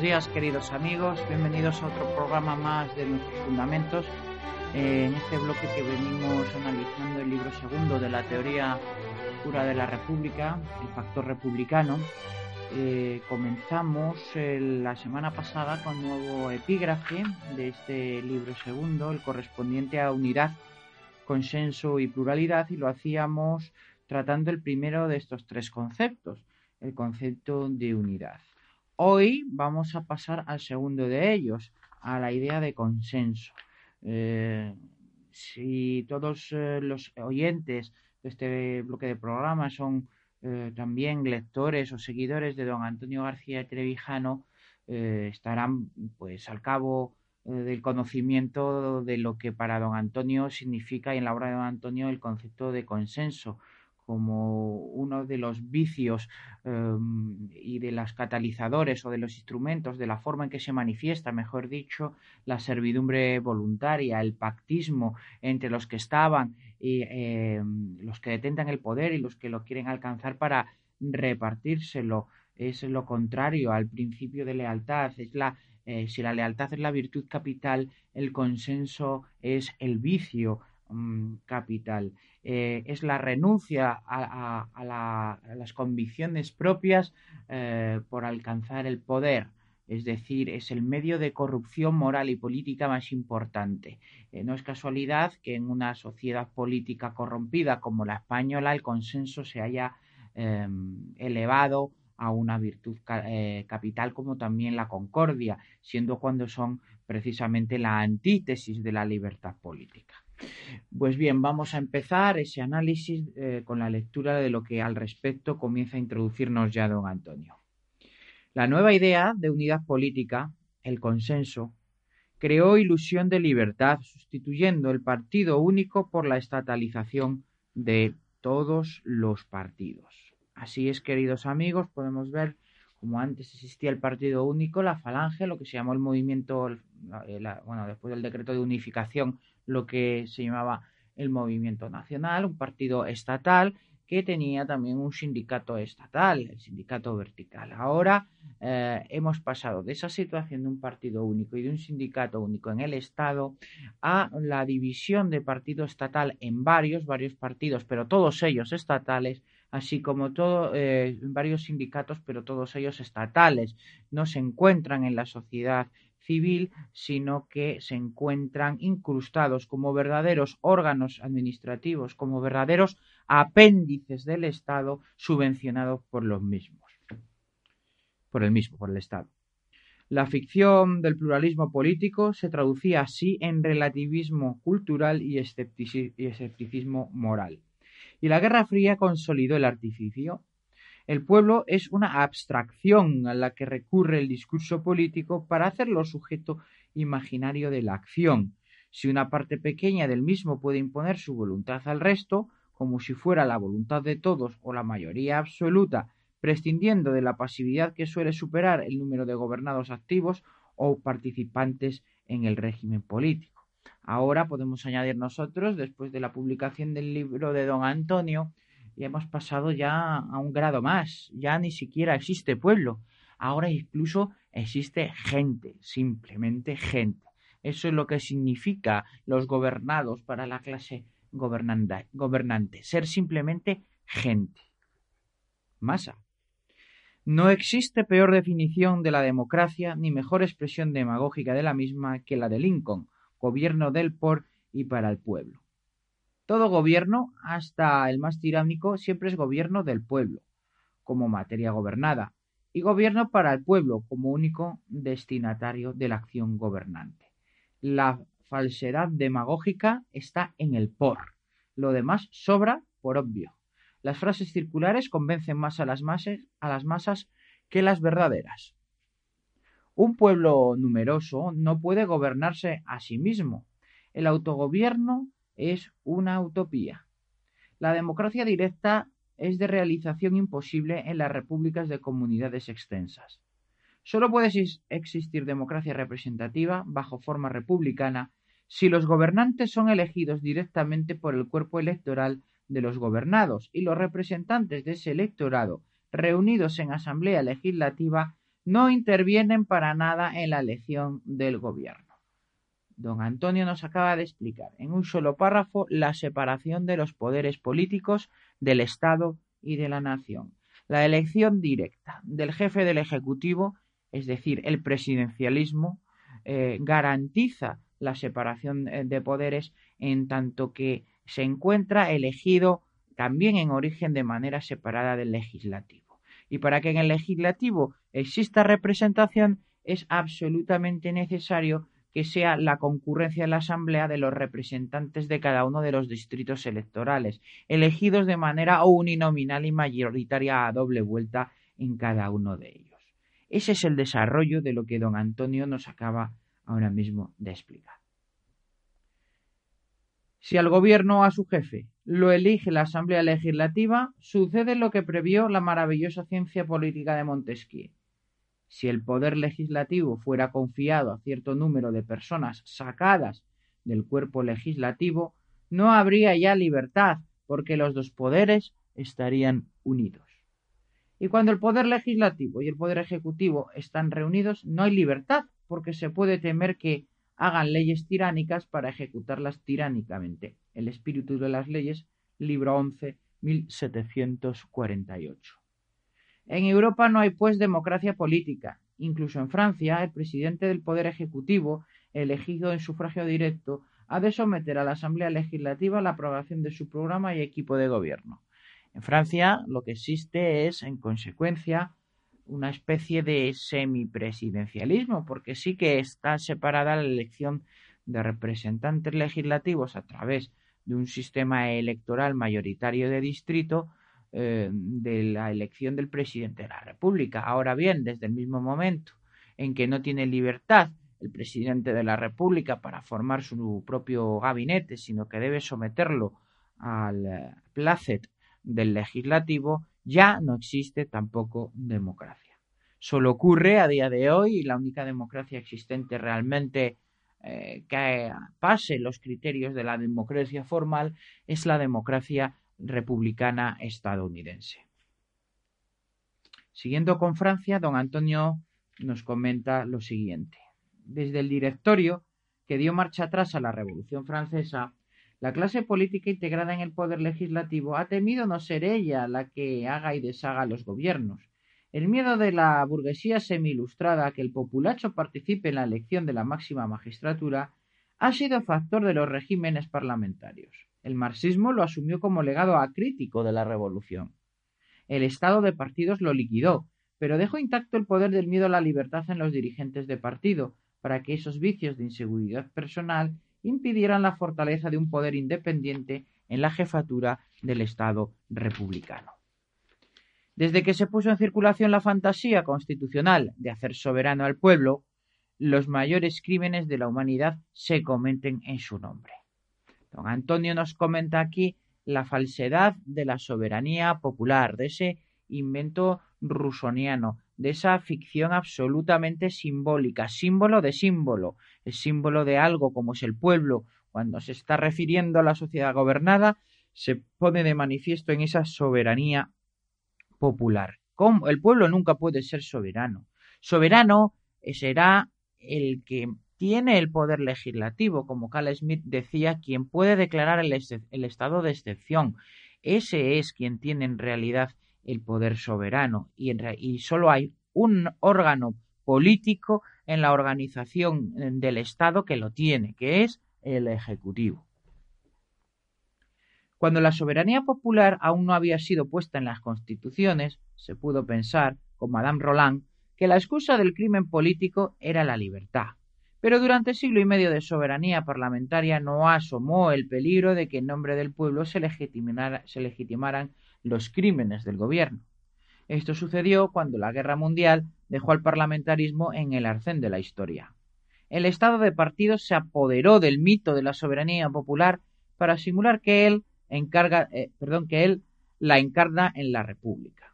Buenos días queridos amigos, bienvenidos a otro programa más de nuestros fundamentos. Eh, en este bloque que venimos analizando el libro segundo de la teoría pura de la República, el factor republicano, eh, comenzamos la semana pasada con nuevo epígrafe de este libro segundo, el correspondiente a unidad, consenso y pluralidad, y lo hacíamos tratando el primero de estos tres conceptos, el concepto de unidad. Hoy vamos a pasar al segundo de ellos, a la idea de consenso. Eh, si todos eh, los oyentes de este bloque de programa son eh, también lectores o seguidores de don Antonio García Trevijano, estarán pues al cabo del conocimiento de lo que para don Antonio significa y en la obra de don Antonio el concepto de consenso como uno de los vicios em, y de los catalizadores o de los instrumentos, de la forma en que se manifiesta, mejor dicho, la servidumbre voluntaria, el pactismo entre los que estaban y em, los que detentan el poder y los que lo quieren alcanzar para repartírselo. Es lo contrario al principio de lealtad, es la eh, si la lealtad es la virtud capital, el consenso es el vicio mm, capital. Eh, es la renuncia a, las convicciones propias eh, por alcanzar el poder. Es decir, es el medio de corrupción moral y política más importante. Eh, no es casualidad que en una sociedad política corrompida como la española el consenso se haya elevado a una virtud capital como también la concordia, siendo cuando son precisamente la antítesis de la libertad política. Pues bien, vamos a empezar ese análisis eh, con la lectura de lo que al respecto comienza a introducirnos ya don Antonio. La nueva idea de unidad política, el consenso, creó ilusión de libertad, sustituyendo el partido único por la estatalización de todos los partidos. Así es, queridos amigos, podemos ver como antes existía el partido único, la falange, lo que se llamó el movimiento, bueno, después del decreto de unificación, lo que se llamaba el Movimiento Nacional, un partido estatal que tenía también un sindicato estatal, el sindicato vertical. Ahora eh, hemos pasado de esa situación de un partido único y de un sindicato único en el Estado a la división de partido estatal en varios, varios partidos, pero todos ellos estatales, así como todo, eh, varios sindicatos, pero todos ellos estatales. No se encuentran en la sociedad civil, sino que se encuentran incrustados como verdaderos órganos administrativos, como verdaderos apéndices del Estado subvencionados por los mismos, por el mismo, por el Estado. La ficción del pluralismo político se traducía así en relativismo cultural y escepticismo moral. Y la Guerra Fría consolidó el artificio el pueblo es una abstracción a la que recurre el discurso político para hacerlo sujeto imaginario de la acción. Si una parte pequeña del mismo puede imponer su voluntad al resto, como si fuera la voluntad de todos o la mayoría absoluta, prescindiendo de la pasividad que suele superar el número de gobernados activos o participantes en el régimen político. Ahora podemos añadir nosotros, después de la publicación del libro de don Antonio, y hemos pasado ya a un grado más, ya ni siquiera existe pueblo, ahora incluso existe gente, simplemente gente. Eso es lo que significa los gobernados para la clase gobernante, ser simplemente gente. Masa. No existe peor definición de la democracia ni mejor expresión demagógica de la misma que la de Lincoln, gobierno del por y para el pueblo. Todo gobierno, hasta el más tiránico, siempre es gobierno del pueblo, como materia gobernada, y gobierno para el pueblo como único destinatario de la acción gobernante. La falsedad demagógica está en el por. Lo demás sobra por obvio. Las frases circulares convencen más a las, masas, a las masas que las verdaderas. Un pueblo numeroso no puede gobernarse a sí mismo. El autogobierno es una utopía. La democracia directa es de realización imposible en las repúblicas de comunidades extensas. Solo puede existir democracia representativa bajo forma republicana si los gobernantes son elegidos directamente por el cuerpo electoral de los gobernados y los representantes de ese electorado reunidos en asamblea legislativa no intervienen para nada en la elección del gobierno. Don Antonio nos acaba de explicar en un solo párrafo la separación de los poderes políticos del Estado y de la nación. La elección directa del jefe del Ejecutivo, es decir, el presidencialismo, eh, garantiza la separación eh, de poderes en tanto que se encuentra elegido también en origen de manera separada del legislativo. Y para que en el legislativo exista representación es absolutamente necesario que sea la concurrencia en la Asamblea de los representantes de cada uno de los distritos electorales, elegidos de manera uninominal y mayoritaria a doble vuelta en cada uno de ellos. Ese es el desarrollo de lo que don Antonio nos acaba ahora mismo de explicar. Si al gobierno o a su jefe lo elige la Asamblea Legislativa, sucede lo que previó la maravillosa ciencia política de Montesquieu. Si el poder legislativo fuera confiado a cierto número de personas sacadas del cuerpo legislativo, no habría ya libertad, porque los dos poderes estarían unidos. Y cuando el poder legislativo y el poder ejecutivo están reunidos, no hay libertad, porque se puede temer que hagan leyes tiránicas para ejecutarlas tiránicamente. El espíritu de las leyes, libro 11, 1748. En Europa no hay pues democracia política. Incluso en Francia, el presidente del Poder Ejecutivo, elegido en sufragio directo, ha de someter a la Asamblea Legislativa la aprobación de su programa y equipo de gobierno. En Francia lo que existe es, en consecuencia, una especie de semipresidencialismo, porque sí que está separada la elección de representantes legislativos a través de un sistema electoral mayoritario de distrito eh, de la elección del presidente de la República. Ahora bien, desde el mismo momento en que no tiene libertad el presidente de la República para formar su propio gabinete, sino que debe someterlo al eh, placet del legislativo, ya no existe tampoco democracia. Solo ocurre a día de hoy y la única democracia existente realmente eh, que pase los criterios de la democracia formal es la democracia republicana estadounidense. Siguiendo con Francia, don Antonio nos comenta lo siguiente. Desde el directorio que dio marcha atrás a la Revolución Francesa, la clase política integrada en el poder legislativo ha temido no ser ella la que haga y deshaga los gobiernos. El miedo de la burguesía semi-ilustrada a que el populacho participe en la elección de la máxima magistratura ha sido factor de los regímenes parlamentarios. El marxismo lo asumió como legado acrítico de la revolución. El estado de partidos lo liquidó, pero dejó intacto el poder del miedo a la libertad en los dirigentes de partido, para que esos vicios de inseguridad personal impidieran la fortaleza de un poder independiente en la jefatura del Estado republicano. Desde que se puso en circulación la fantasía constitucional de hacer soberano al pueblo, los mayores crímenes de la humanidad se cometen en su nombre. Don Antonio nos comenta aquí la falsedad de la soberanía popular, de ese invento rusoniano, de esa ficción absolutamente simbólica, símbolo de símbolo, el símbolo de algo como es el pueblo, cuando se está refiriendo a la sociedad gobernada, se pone de manifiesto en esa soberanía popular. El pueblo nunca puede ser soberano. Soberano será el que tiene el poder legislativo, como Carl Smith decía, quien puede declarar el, estado de excepción. Ese es quien tiene en realidad el poder soberano y, y solo hay un órgano político en la organización del Estado que lo tiene, que es el Ejecutivo. Cuando la soberanía popular aún no había sido puesta en las constituciones, se pudo pensar, con Madame Roland, que la excusa del crimen político era la libertad. Pero durante siglo y medio de soberanía parlamentaria no asomó el peligro de que en nombre del pueblo se, legitimaran los crímenes del gobierno. Esto sucedió cuando la guerra mundial dejó al parlamentarismo en el arcén de la historia. El estado de partidos se apoderó del mito de la soberanía popular para simular que él encarga, eh, que él la encarna en la República.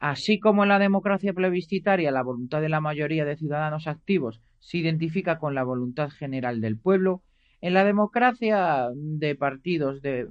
Así como en la democracia plebiscitaria la voluntad de la mayoría de ciudadanos activos se identifica con la voluntad general del pueblo, en la democracia de partidos, de,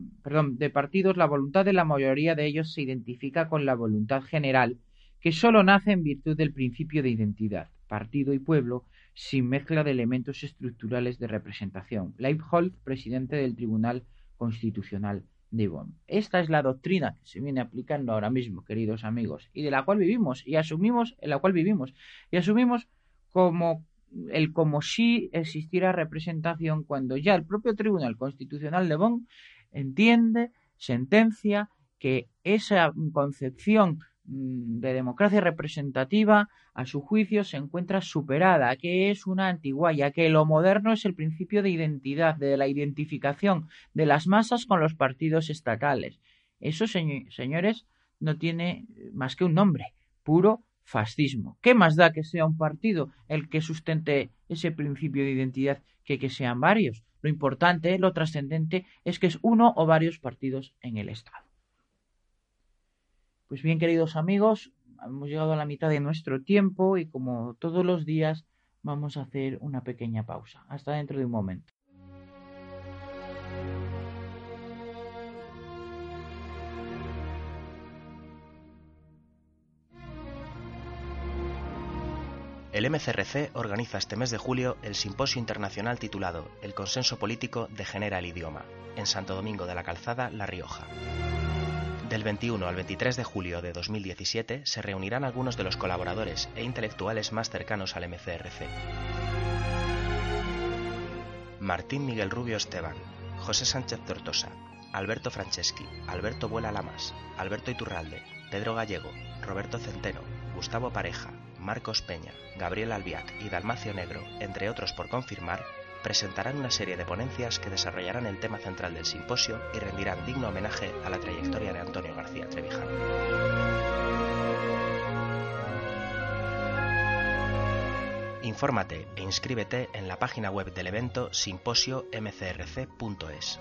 partidos, la voluntad de la mayoría de ellos se identifica con la voluntad general, que sólo nace en virtud del principio de identidad, partido y pueblo, sin mezcla de elementos estructurales de representación. Leibholz, presidente del Tribunal Constitucional de Bonn. Esta es la doctrina que se viene aplicando ahora mismo, queridos amigos, y de la cual vivimos y asumimos, en la cual vivimos y asumimos como el como si existiera representación cuando ya el propio Tribunal Constitucional de Bonn entiende, sentencia que esa concepción de democracia representativa, a su juicio, se encuentra superada, que es una antiguaya, que lo moderno es el principio de identidad, de la identificación de las masas con los partidos estatales. Eso, señores, no tiene más que un nombre, puro fascismo. ¿Qué más da que sea un partido el que sustente ese principio de identidad que que sean varios? Lo importante, lo trascendente, es que es uno o varios partidos en el Estado. Pues bien, queridos amigos, hemos llegado a la mitad de nuestro tiempo y como todos los días vamos a hacer una pequeña pausa. Hasta dentro de un momento. El MCRC organiza este mes de julio el simposio internacional titulado El consenso político degenera el idioma, en Santo Domingo de la Calzada, La Rioja. Del 21 al 23 de julio de 2017 se reunirán algunos de los colaboradores e intelectuales más cercanos al MCRC. Martín Miguel Rubio Esteban, José Sánchez Tortosa, Alberto Franceschi, Alberto Vuela Lamas, Alberto Iturralde, Pedro Gallego, Roberto Centeno, Gustavo Pareja, Marcos Peña, Gabriel Albiac y Dalmacio Negro, entre otros por confirmar, presentarán una serie de ponencias que desarrollarán el tema central del simposio y rendirán digno homenaje a la trayectoria de Antonio García Trevijano. Infórmate e inscríbete en la página web del evento simposio-mcrc.es.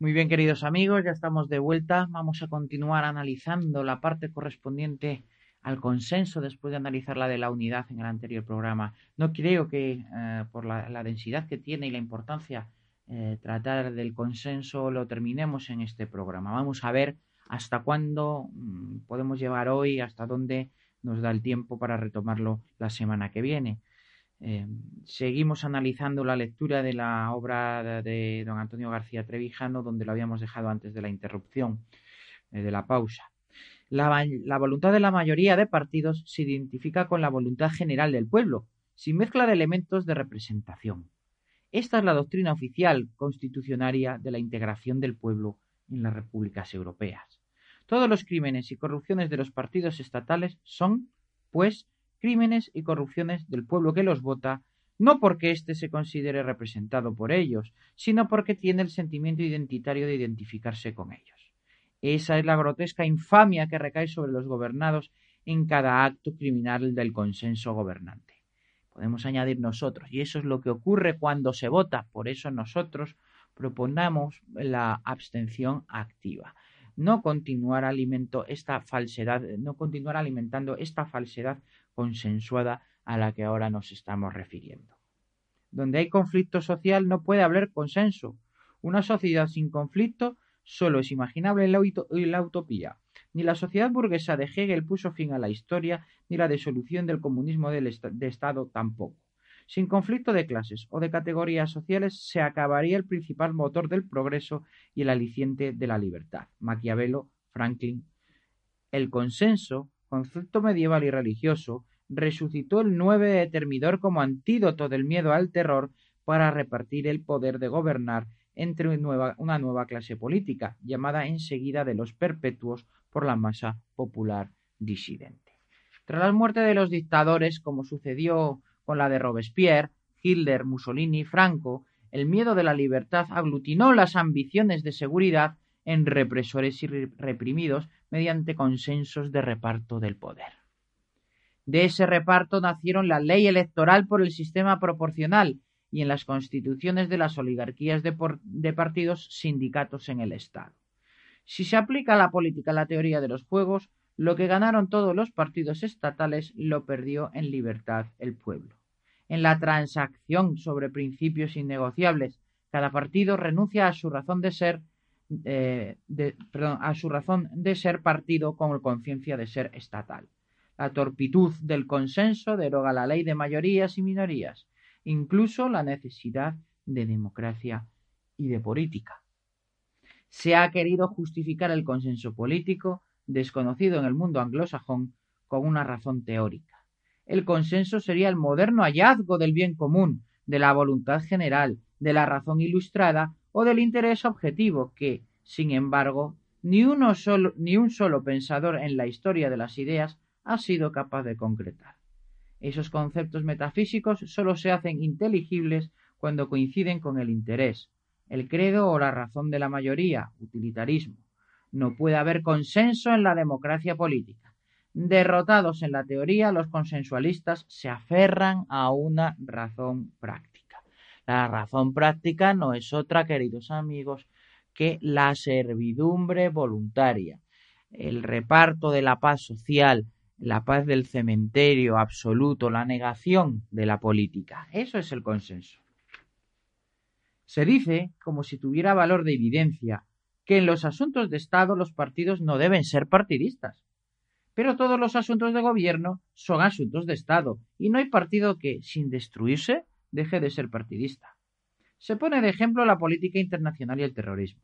Muy bien, queridos amigos, ya estamos de vuelta. Vamos a continuar analizando la parte correspondiente al consenso después de analizar la de la unidad en el anterior programa. No creo que eh, por la, densidad que tiene y la importancia eh, tratar del consenso lo terminemos en este programa. Vamos a ver hasta cuándo mm, podemos llevar hoy, hasta dónde nos da el tiempo para retomarlo la semana que viene. Eh, seguimos analizando la lectura de la obra de don Antonio García Trevijano, donde lo habíamos dejado antes de la interrupción, eh, de la pausa. La, la, voluntad de la mayoría de partidos se identifica con la voluntad general del pueblo, sin mezcla de elementos de representación. Esta es la doctrina oficial constitucionaria de la integración del pueblo en las repúblicas europeas. Todos los crímenes y corrupciones de los partidos estatales son, pues, crímenes y corrupciones del pueblo que los vota, no porque éste se considere representado por ellos, sino porque tiene el sentimiento identitario de identificarse con ellos. Esa es la grotesca infamia que recae sobre los gobernados en cada acto criminal del consenso gobernante. Podemos añadir nosotros, y eso es lo que ocurre cuando se vota, por eso nosotros proponemos la abstención activa no continuar alimento esta falsedad, no continuar alimentando esta falsedad consensuada a la que ahora nos estamos refiriendo. Donde hay conflicto social no puede haber consenso. Una sociedad sin conflicto solo es imaginable en la, utopía. Ni la sociedad burguesa de Hegel puso fin a la historia, ni la disolución del comunismo de Estado tampoco. Sin conflicto de clases o de categorías sociales se acabaría el principal motor del progreso y el aliciente de la libertad. Maquiavelo, Franklin. El consenso, concepto medieval y religioso, resucitó el nueve de Termidor como antídoto del miedo al terror para repartir el poder de gobernar entre una nueva clase política, llamada enseguida de los perpetuos por la masa popular disidente. Tras la muerte de los dictadores, como sucedió con la de Robespierre, Hitler, Mussolini, Franco, el miedo de la libertad aglutinó las ambiciones de seguridad en represores y reprimidos mediante consensos de reparto del poder. De ese reparto nacieron la ley electoral por el sistema proporcional y en las constituciones de las oligarquías de, partidos sindicatos en el Estado. Si se aplica la política a la teoría de los juegos, lo que ganaron todos los partidos estatales lo perdió en libertad el pueblo. En la transacción sobre principios innegociables, cada partido renuncia a su razón de ser, eh, a su razón de ser partido con conciencia de ser estatal. La torpitud del consenso deroga la ley de mayorías y minorías, incluso la necesidad de democracia y de política. Se ha querido justificar el consenso político, desconocido en el mundo anglosajón, con una razón teórica. El consenso sería el moderno hallazgo del bien común, de la voluntad general, de la razón ilustrada o del interés objetivo que, sin embargo, ni, uno solo, ni un solo pensador en la historia de las ideas ha sido capaz de concretar. Esos conceptos metafísicos sólo se hacen inteligibles cuando coinciden con el interés, el credo o la razón de la mayoría, utilitarismo. No puede haber consenso en la democracia política. Derrotados en la teoría, los consensualistas se aferran a una razón práctica. La razón práctica no es otra, queridos amigos, que la servidumbre voluntaria, el reparto de la paz social, la paz del cementerio absoluto, la negación de la política. Eso es el consenso. Se dice, como si tuviera valor de evidencia, que en los asuntos de Estado los partidos no deben ser partidistas. Pero todos los asuntos de gobierno son asuntos de Estado, y no hay partido que, sin destruirse, deje de ser partidista. Se pone de ejemplo la política internacional y el terrorismo.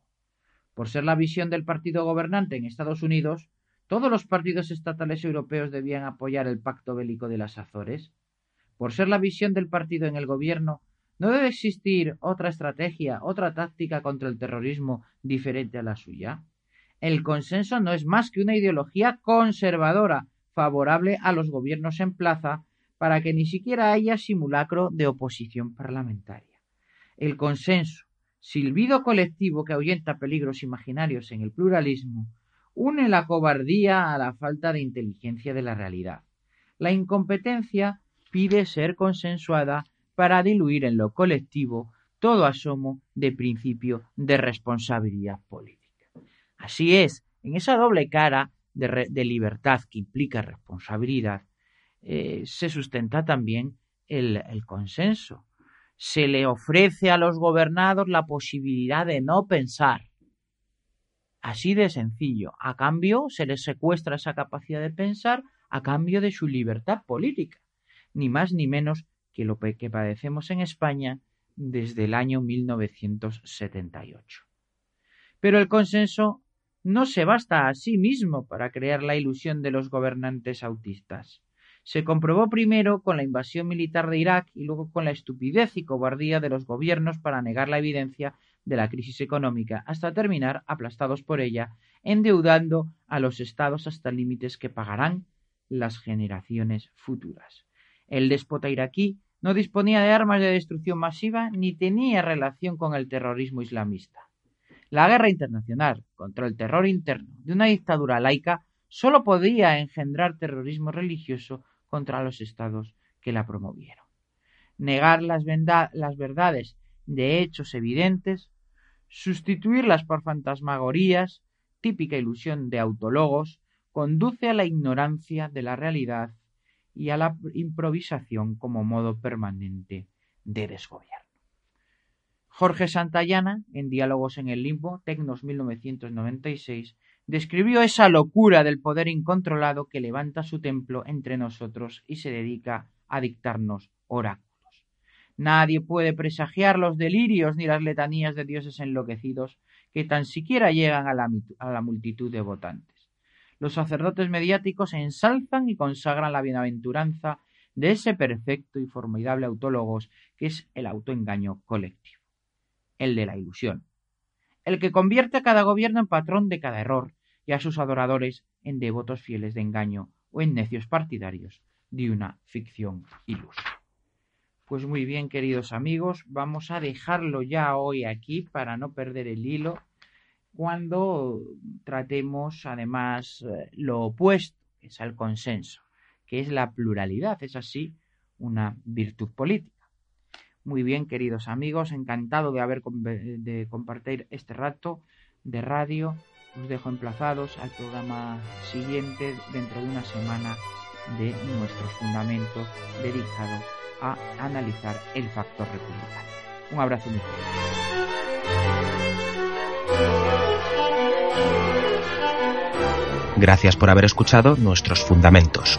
Por ser la visión del partido gobernante en Estados Unidos, todos los partidos estatales europeos debían apoyar el pacto bélico de las Azores. Por ser la visión del partido en el gobierno, no debe existir otra estrategia, otra táctica contra el terrorismo diferente a la suya. El consenso no es más que una ideología conservadora, favorable a los gobiernos en plaza, para que ni siquiera haya simulacro de oposición parlamentaria. El consenso, silbido colectivo que ahuyenta peligros imaginarios en el pluralismo, une la cobardía a la falta de inteligencia de la realidad. La incompetencia pide ser consensuada para diluir en lo colectivo todo asomo de principio de responsabilidad política. Así es, en esa doble cara de, libertad que implica responsabilidad, eh, se sustenta también el consenso. Se le ofrece a los gobernados la posibilidad de no pensar, Así de sencillo. A cambio, se les secuestra esa capacidad de pensar a cambio de su libertad política. Ni más ni menos que lo que padecemos en España desde el año 1978. Pero el consenso no se basta a sí mismo para crear la ilusión de los gobernantes autistas. Se comprobó primero con la invasión militar de Irak y luego con la estupidez y cobardía de los gobiernos para negar la evidencia de la crisis económica hasta terminar aplastados por ella, endeudando a los estados hasta límites que pagarán las generaciones futuras. El déspota iraquí no disponía de armas de destrucción masiva ni tenía relación con el terrorismo islamista. La guerra internacional contra el terror interno de una dictadura laica sólo podía engendrar terrorismo religioso contra los estados que la promovieron. Negar las, las verdades de hechos evidentes Sustituirlas por fantasmagorías, típica ilusión de autologos, conduce a la ignorancia de la realidad y a la improvisación como modo permanente de desgobierno. Jorge Santayana, en Diálogos en el Limbo, Tecnos 1996, describió esa locura del poder incontrolado que levanta su templo entre nosotros y se dedica a dictarnos oráculos. Nadie puede presagiar los delirios ni las letanías de dioses enloquecidos que tan siquiera llegan a la, multitud de votantes. Los sacerdotes mediáticos ensalzan y consagran la bienaventuranza de ese perfecto y formidable autólogos que es el autoengaño colectivo, el de la ilusión, el que convierte a cada gobierno en patrón de cada error y a sus adoradores en devotos fieles de engaño o en necios partidarios de una ficción ilusa. Pues muy bien, queridos amigos, vamos a dejarlo ya hoy aquí para no perder el hilo cuando tratemos además eh, lo opuesto, que es el consenso, que es la pluralidad, es así una virtud política. Muy bien, queridos amigos, encantado de haber de compartir este rato de radio. Os dejo emplazados al programa siguiente dentro de una semana de nuestros fundamentos dedicado a analizar el factor republicano. Un abrazo muy fuerte. Gracias por haber escuchado nuestros fundamentos.